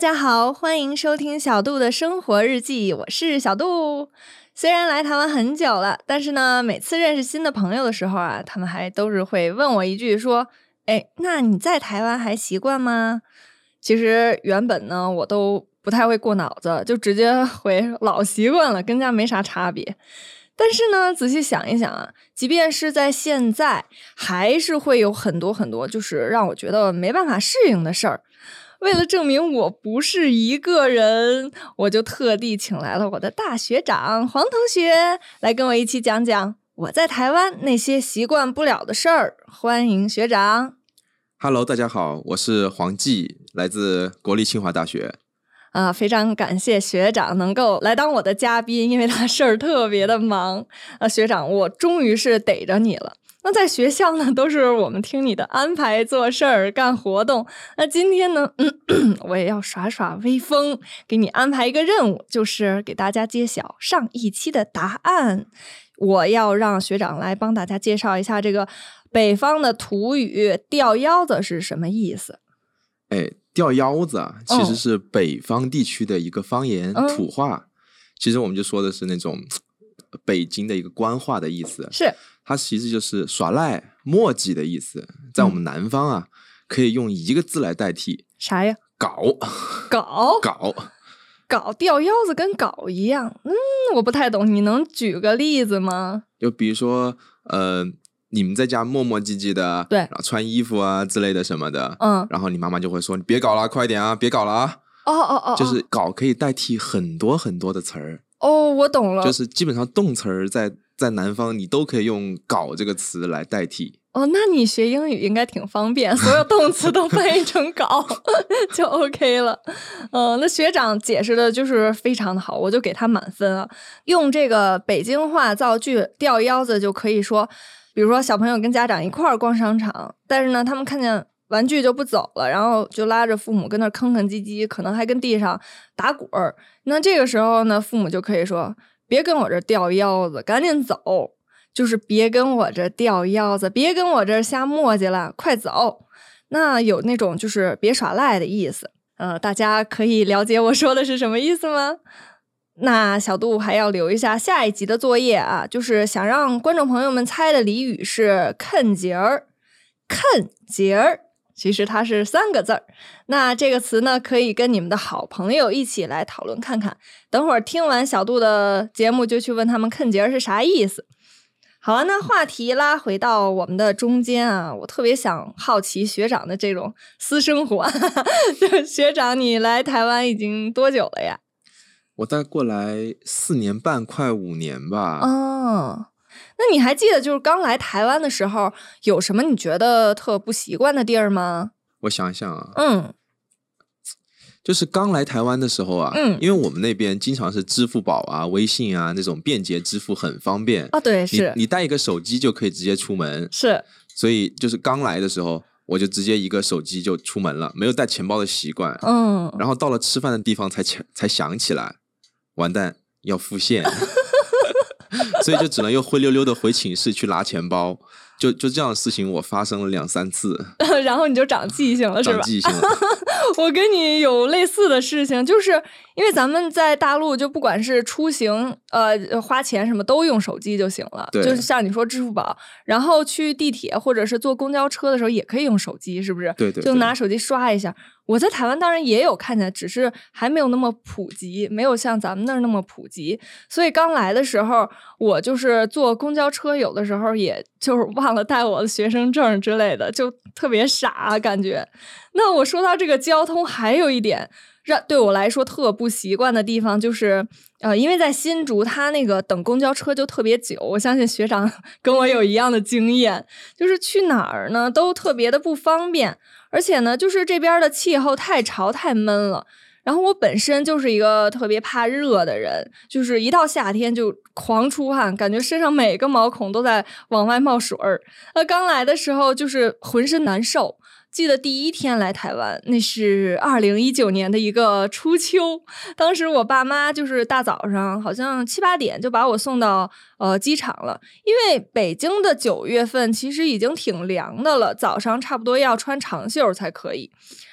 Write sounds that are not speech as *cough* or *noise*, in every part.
大家好，欢迎收听小杜的生活日记，我是小杜。虽然来台湾很久了，但是呢，每次认识新的朋友的时候啊，他们还都是会问我一句说：“哎，那你在台湾还习惯吗？”其实原本呢，我都不太会过脑子，就直接回老习惯了，跟家没啥差别。但是呢，仔细想一想啊，即便是在现在，还是会有很多很多，就是让我觉得没办法适应的事儿。为了证明我不是一个人，我就特地请来了我的大学长黄同学来跟我一起讲讲我在台湾那些习惯不了的事儿。欢迎学长！Hello，大家好，我是黄继，来自国立清华大学。啊，非常感谢学长能够来当我的嘉宾，因为他事儿特别的忙。啊，学长，我终于是逮着你了。那在学校呢，都是我们听你的安排做事儿、干活动。那今天呢，*clears throat* 我也要耍耍威风，给你安排一个任务，就是给大家揭晓上一期的答案。我要让学长来帮大家介绍一下这个北方的土语“吊腰子”是什么意思。哎，吊腰子啊，其实是北方地区的一个方言土话。其实我们就说的是那种北京的一个官话的意思。是。它其实就是耍赖、墨迹的意思，在我们南方啊，可以用一个字来代替，啥呀？搞搞 *laughs* 搞搞掉腰子跟搞一样，嗯，我不太懂，你能举个例子吗？就比如说，呃，你们在家磨磨唧唧的，对，然后穿衣服啊之类的什么的，嗯，然后你妈妈就会说：“你别搞了，快点啊，别搞了啊。”哦哦哦，就是搞可以代替很多很多的词儿。哦，我懂了，就是基本上动词儿在。在南方，你都可以用“搞”这个词来代替。哦，那你学英语应该挺方便，所有动词都翻译成“搞”就 OK 了。嗯，那学长解释的就是非常的好，我就给他满分啊。用这个北京话造句“吊腰子”就可以说，比如说小朋友跟家长一块儿逛商场，但是呢，他们看见玩具就不走了，然后就拉着父母跟那吭吭唧唧，可能还跟地上打滚儿。那这个时候呢，父母就可以说。别跟我这吊腰子，赶紧走！就是别跟我这吊腰子，别跟我这瞎磨叽了，快走！那有那种就是别耍赖的意思。呃，大家可以了解我说的是什么意思吗？那小杜还要留一下下一集的作业啊，就是想让观众朋友们猜的俚语是“啃节儿”，啃节儿。其实它是三个字儿，那这个词呢，可以跟你们的好朋友一起来讨论看看。等会儿听完小杜的节目，就去问他们“坑节”是啥意思。好了，那话题拉回到我们的中间啊，我特别想好奇学长的这种私生活。*laughs* 就学长，你来台湾已经多久了呀？我大概过来四年半，快五年吧。哦。那你还记得就是刚来台湾的时候有什么你觉得特不习惯的地儿吗？我想想啊，嗯，*tsk* 就是刚来台湾的时候啊，嗯，因为我们那边经常是支付宝啊、微信啊那种便捷支付很方便啊，对，是你带一个手机就可以直接出门，是，所以就是刚来的时候我就直接一个手机就出门了，没有带钱包的习惯，嗯，然后到了吃饭的地方才才才想起来，完蛋要付现。*laughs* 所以就只能又灰溜溜的回寝室去拿钱包，就就这样的事情我发生了两三次，*laughs* 然后你就长记性了是吧？长记性了。*laughs* 我跟你有类似的事情，就是因为咱们在大陆，就不管是出行，呃，花钱什么都用手机就行了，就是像你说支付宝，然后去地铁或者是坐公交车的时候也可以用手机，是不是？对对，就拿手机刷一下。我在台湾当然也有看见，只是还没有那么普及，没有像咱们那儿那么普及。所以刚来的时候，我就是坐公交车，有的时候也就是忘了带我的学生证之类的，就特别傻感觉。那我说到这个交通，还有一点让对我来说特不习惯的地方，就是呃，因为在新竹，他那个等公交车就特别久。我相信学长 *laughs* 跟我有一样的经验，就是去哪儿呢都特别的不方便。而且呢，就是这边的气候太潮太闷了。然后我本身就是一个特别怕热的人，就是一到夏天就狂出汗，感觉身上每个毛孔都在往外冒水儿。那刚来的时候就是浑身难受。记得第一天来台湾，那是二零一九年的一个初秋，当时我爸妈就是大早上，好像七八点就把我送到呃机场了。因为北京的九月份其实已经挺凉的了，早上差不多要穿长袖才可以。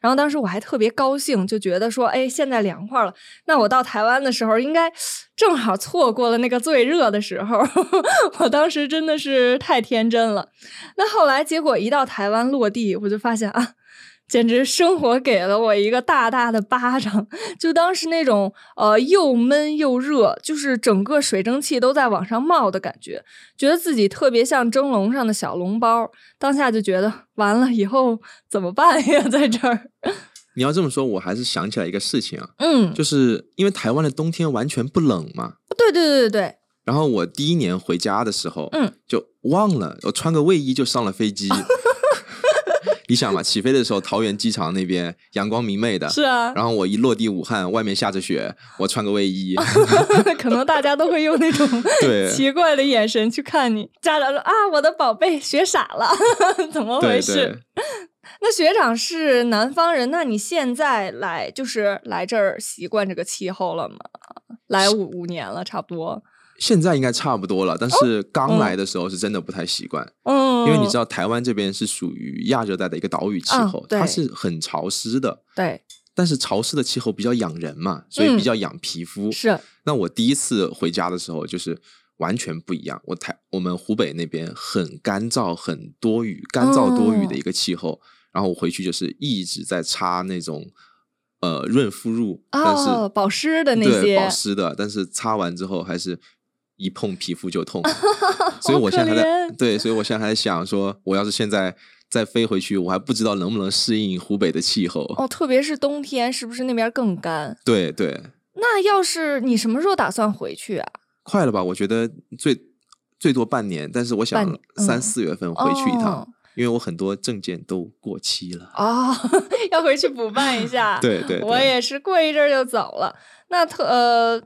然后当时我还特别高兴，就觉得说，哎，现在凉快了，那我到台湾的时候应该 *sniffs* 正好错过了那个最热的时候。*laughs* 我当时真的是太天真了。那后来结果一到台湾落地，我就发现啊。简直生活给了我一个大大的巴掌，就当时那种呃又闷又热，就是整个水蒸气都在往上冒的感觉，觉得自己特别像蒸笼上的小笼包。当下就觉得完了，以后怎么办呀？在这儿，*laughs* 你要这么说，我还是想起来一个事情啊，嗯，就是因为台湾的冬天完全不冷嘛，对对对对对。然后我第一年回家的时候，嗯，就忘了我穿个卫衣就上了飞机。*laughs* 你想嘛，起飞的时候，桃园机场那边阳光明媚的，是啊。然后我一落地武汉，外面下着雪，我穿个卫衣 *laughs* *laughs* 可能大家都会用那种 *laughs* 奇怪的眼神去看你。家长说啊，我的宝贝，学傻了，怎么回事？那学长是南方人，那你现在来就是来这儿习惯这个气候了吗？来五五年了，差不多。现在应该差不多了，但是刚来的时候是真的不太习惯，嗯，因为你知道台湾这边是属于亚热带的一个岛屿气候，它是很潮湿的，对，但是潮湿的气候比较养人嘛，所以比较养皮肤。是，那我第一次回家的时候就是完全不一样，我台我们湖北那边很干燥、很多雨、干燥多雨的一个气候，然后我回去就是一直在擦那种呃润肤乳，但是保湿的那些。保湿的，但是擦完之后还是。一碰皮肤就痛，*laughs* 所以我现在还在对，所以我现在还在想说，我要是现在再飞回去，我还不知道能不能适应湖北的气候哦，特别是冬天，是不是那边更干？对对。那要是你什么时候打算回去啊？快了吧？我觉得最最多半年，但是我想三四月份回去一趟，因为我很多证件都过期了哦，*laughs* 要回去补办一下。对对，我也是过一阵就走了。那特呃。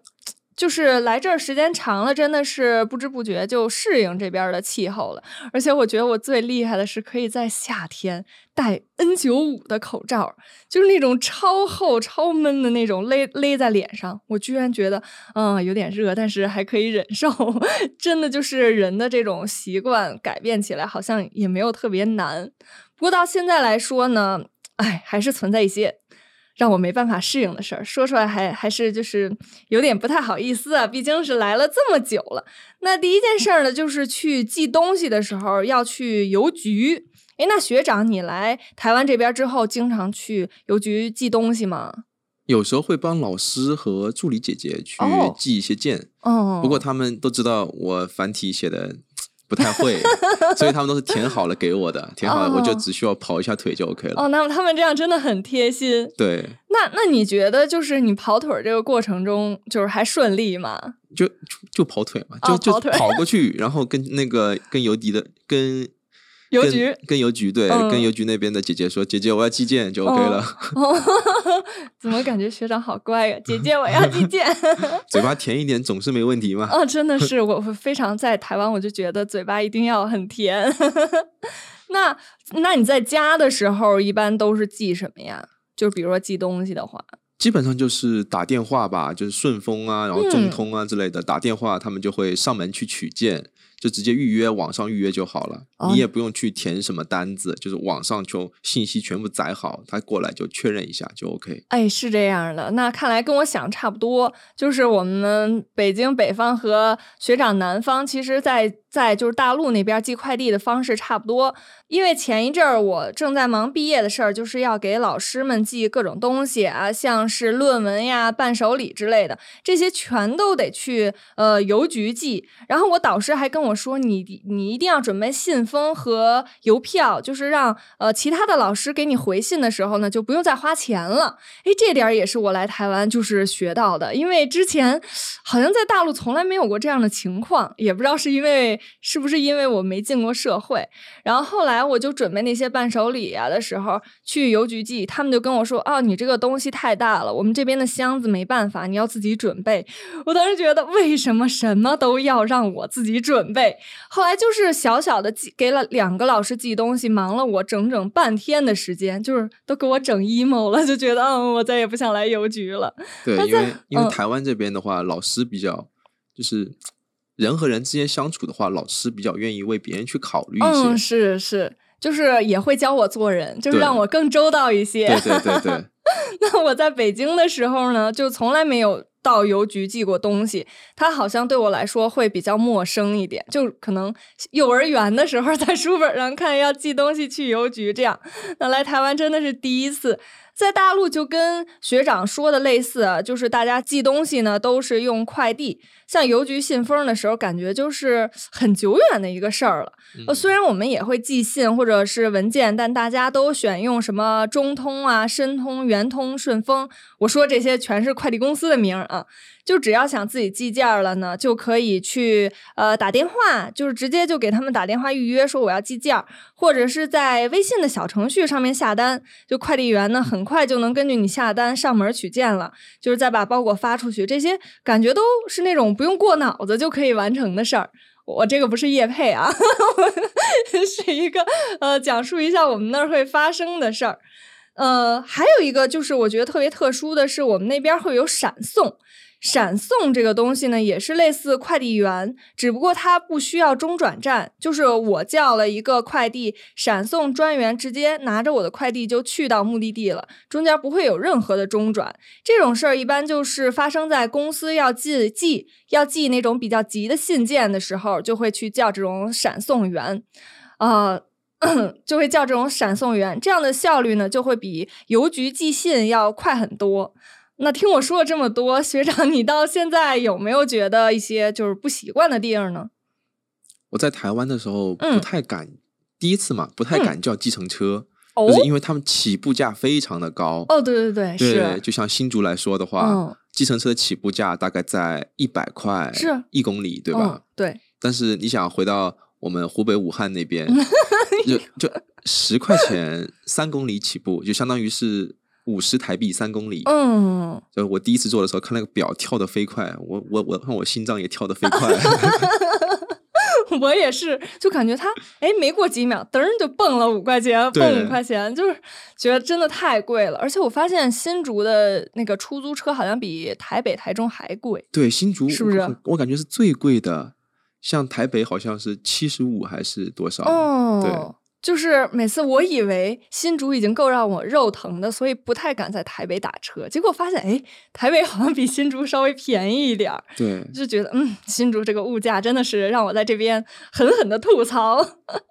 就是来这儿时间长了，真的是不知不觉就适应这边的气候了。而且我觉得我最厉害的是可以在夏天戴 N 九五的口罩，就是那种超厚、超闷的那种勒勒在脸上。我居然觉得，嗯，有点热，但是还可以忍受。*laughs* 真的就是人的这种习惯改变起来，好像也没有特别难。不过到现在来说呢，哎，还是存在一些。让我没办法适应的事儿，说出来还还是就是有点不太好意思啊，毕竟是来了这么久了。那第一件事儿呢，就是去寄东西的时候要去邮局。哎，那学长你来台湾这边之后，经常去邮局寄东西吗？有时候会帮老师和助理姐姐去寄一些件。哦，不过他们都知道我繁体写的。不太会，*laughs* 所以他们都是填好了给我的，*laughs* 填好了我就只需要跑一下腿就 OK 了。哦，那么他们这样真的很贴心。对，那那你觉得就是你跑腿这个过程中，就是还顺利吗？就就跑腿嘛，就就跑过去，然后跟那个跟尤迪的跟。邮局跟邮局对，跟邮局那边的姐姐说：“姐姐，我要寄件就 OK 了。” *laughs* 怎么感觉学长好乖呀？*laughs* 姐姐，我要寄件。*laughs* 嘴巴甜一点总是没问题嘛。哦，真的是，我非常在台湾，我就觉得嘴巴一定要很甜。那那你在家的时候一般都是寄什么呀？就比如说寄东西的话，基本上就是打电话吧，就是顺丰啊，然后中通啊之类的，打电话他们就会上门去取件。就直接预约，网上预约就好了，你也不用去填什么单子，就是网上就信息全部载好，他过来就确认一下就 OK。哎，是这样的，那看来跟我想差不多，就是我们北京北方和学长南方，其实，在在就是大陆那边寄快递的方式差不多。因为前一阵儿我正在忙毕业的事儿，就是要给老师们寄各种东西啊，像是论文呀、伴手礼之类的，这些全都得去呃邮局寄。然后我导师还跟我说，你你一定要准备信封和邮票，就是让呃其他的老师给你回信的时候呢，就不用再花钱了。哎，这点也是我来台湾就是学到的，因为之前好像在大陆从来没有过这样的情况，也不知道是因为是不是因为我没进过社会。然后后来。我就准备那些伴手礼啊的时候，去邮局寄，他们就跟我说：“哦，你这个东西太大了，我们这边的箱子没办法，你要自己准备。”我当时觉得，为什么什么都要让我自己准备？后来就是小小的寄给了两个老师寄东西，忙了我整整半天的时间，就是都给我整 emo 了，就觉得嗯，我再也不想来邮局了。对，因为因为台湾这边的话，老师比较就是。人和人之间相处的话，老师比较愿意为别人去考虑一些。嗯，是是。就是也会教我做人，就是让我更周到一些。对对对对，*laughs* 那我在北京的时候呢，就从来没有到邮局寄过东西，它好像对我来说会比较陌生一点。就可能幼儿园的时候在书本上看要寄东西去邮局这样，那来台湾真的是第一次。在大陆就跟学长说的类似啊，就是大家寄东西呢都是用快递，像邮局信封的时候，感觉就是很久远的一个事儿了。呃，虽然我们也会寄信或者是文件，但大家都选用什么中通啊、申通、圆通、顺丰。我说这些全是快递公司的名儿啊。就只要想自己寄件了呢，就可以去呃打电话，就是直接就给他们打电话预约，说我要寄件，或者是在微信的小程序上面下单，就快递员呢很快就能根据你下单上门取件了，就是再把包裹发出去，这些感觉都是那种不用过脑子就可以完成的事儿。我这个不是叶配啊，*laughs* 是一个呃讲述一下我们那儿会发生的事儿。呃，还有一个就是我觉得特别特殊的是，我们那边会有闪送。闪送这个东西呢，也是类似快递员，只不过它不需要中转站，就是我叫了一个快递，闪送专员直接拿着我的快递就去到目的地了，中间不会有任何的中转。这种事儿一般就是发生在公司要寄寄要寄那种比较急的信件的时候，就会去叫这种闪送员，啊、就会叫这种闪送员，这样的效率呢就会比邮局寄信要快很多。那听我说了这么多，学长，你到现在有没有觉得一些就是不习惯的地方呢？我在台湾的时候嗯不太敢，第一次嘛，不太敢叫计程车，哦就是因为他们起步价非常的高。哦，对对对，对，是，就像新竹来说的话，嗯计程车的起步价大概在一百块，是一公里，对嗯吧？，对，但是你想回到我们湖北武汉那边，*laughs* 就就十块钱三公里起步，就相当于是五十台币三公里。嗯，就我第一次做的时候，看那个表跳得飞快，我我我看我心脏也跳得飞快。*laughs* 我也是，就感觉他哎，没过几秒，噔儿就蹦了五块钱，蹦五块钱，就是觉得真的太贵了。而且我发现新竹的那个出租车好像比台北、台中还贵。对，新竹是不是我我感觉是最贵的，像台北好像是七十五还是多少？哦，就是每次我以为新竹已经够让我肉疼的，所以不太敢在台北打车。结果发现，哎，台北好像比新竹稍微便宜一点儿，对就觉得嗯，新竹这个物价真的是让我在这边狠狠的吐槽。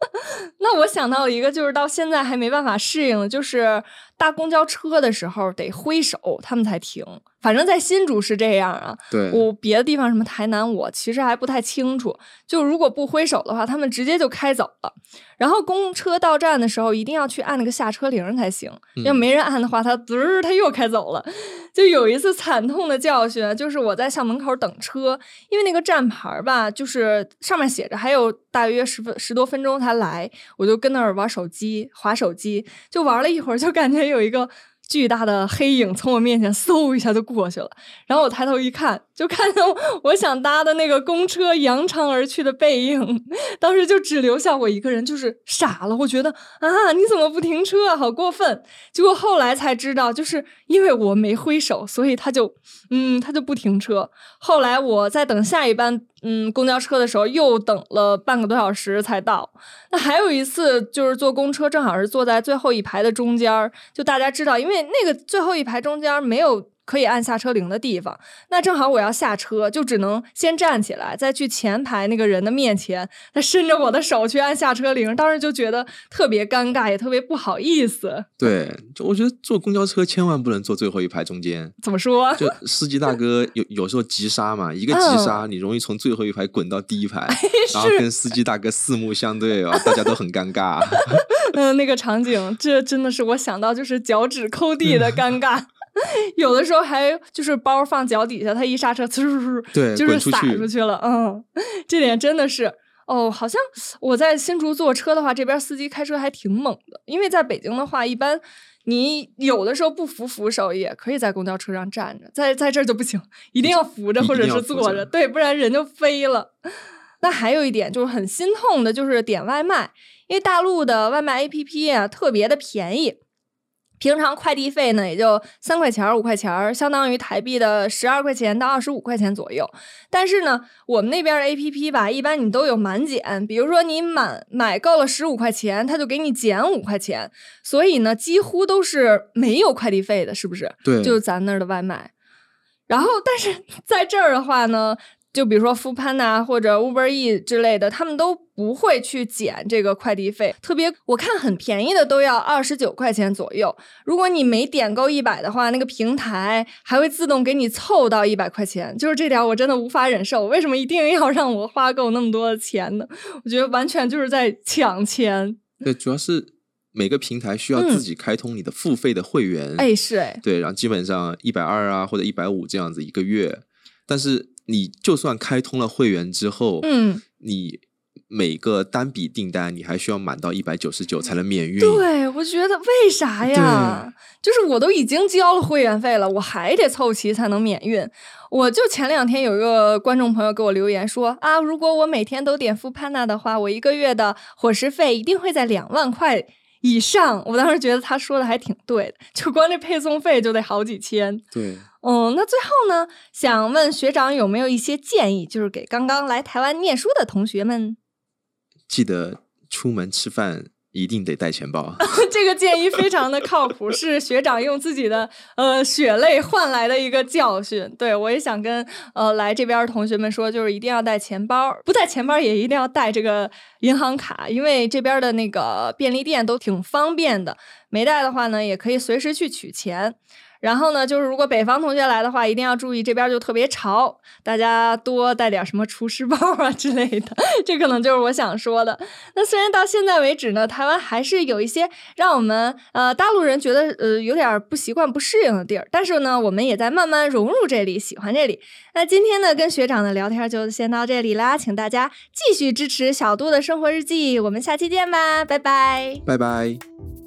*laughs* 那我想到一个，就是到现在还没办法适应的，就是搭公交车的时候得挥手，他们才停。反正在新竹是这样啊，对，我别的地方什么台南，我其实还不太清楚。就如果不挥手的话，他们直接就开走了。然后公车到站的时候，一定要去按那个下车铃才行。嗯要没人按的话，它滋儿它又开走了。就有一次惨痛的教训，就是我在校门口等车，因为那个站牌吧，就是上面写着还有大约十分十多分钟才来，我就跟那儿玩手机，划手机，就玩了一会儿，就感觉有一个。巨大的黑影从我面前嗖一下就过去了，然后我抬头一看，就看到我想搭的那个公车扬长而去的背影，当时就只留下我一个人，就是傻了。我觉得啊，你怎么不停车啊？好过分！结果后来才知道，就是因为我没挥手，所以他就嗯，他就不停车。后来我在等下一班嗯公交车的时候，又等了半个多小时才到。那还有一次就是坐公车，正好是坐在最后一排的中间儿，就大家知道，因为那个最后一排中间没有。可以按下车铃的地方，那正好我要下车，就只能先站起来，再去前排那个人的面前，他伸着我的手去按下车铃，当时就觉得特别尴尬，也特别不好意思。对，就我觉得坐公交车千万不能坐最后一排中间。怎么说？就司机大哥有有时候急刹嘛，一个嗯急刹，你容易从最后一排滚到第一排，然后跟司机大哥四目相对啊，大家都很尴尬。*laughs* 嗯，那个场景，这真的是我想到就是脚趾抠地的尴尬。*laughs* 有的时候还就是包放脚底下，他一刹车，呲对就是洒滚出去了。嗯，这点真的是哦，好像我在新竹坐车的话，这边司机开车还挺猛的。因为在北京的话，一般你有的时候不扶扶手也可以在公交车上站着，在在这儿就不行，一定要扶着一或者是坐着，对，不然人就飞了。那还有一点就是很心痛的，就是点外卖，因为大陆的外卖 APP 啊特别的便宜。平常快递费呢，也就三块钱儿、五块钱儿，相当于台币的十二块钱到二十五块钱左右。但是呢，我们那边的 A P P 吧，一般你都有满减，比如说你满买够了十五块钱，它就给你减五块钱，所以呢，几乎都是没有快递费的，是不是？对，就是咱那儿的外卖。然后，但是在这儿的话呢。就比如说 Foodpanda 或者 Uber E 之类的，他们都不会去减这个快递费。特别我看很便宜的都要二十九块钱左右。如果你没点够一百的话，那个平台还会自动给你凑到一百块钱。就是这点我真的无法忍受。为什么一定要让我花够那么多的钱呢？我觉得完全就是在抢钱。对，主要是每个平台需要自己开通你的付费的会员。哎，是哎。对，然后基本上一百二啊或者一百五这样子一个月，但是。你就算开通了会员之后，嗯，你每个单笔订单你还需要满到一百九十九才能免运。对，我觉得为啥呀？就是我都已经交了会员费了，我还得凑齐才能免运。我就前两天有一个观众朋友给我留言说啊，如果我每天都点富潘娜的话，我一个月的伙食费一定会在两万块以上。我当时觉得他说的还挺对的，就光这配送费就得好几千。对。嗯，那最后呢，想问学长有没有一些建议，就是给刚刚来台湾念书的同学们，记得出门吃饭一定得带钱包。*laughs* 这个建议非常的靠谱，*laughs* 是学长用自己的呃血泪换来的一个教训。对我也想跟呃来这边的同学们说，就是一定要带钱包，不带钱包也一定要带这个银行卡，因为这边的那个便利店都挺方便的，没带的话呢，也可以随时去取钱。然后呢，就是如果北方同学来的话，一定要注意这边就特别潮，大家多带点什么厨师包啊之类的。这可能就是我想说的。那虽然到现在为止呢，台湾还是有一些让我们呃大陆人觉得呃有点不习惯、不适应的地儿，但是呢，我们也在慢慢融入这里，喜欢这里。那今天呢，跟学长的聊天就先到这里啦，请大家继续支持小杜的生活日记，我们下期见吧，拜拜，拜拜。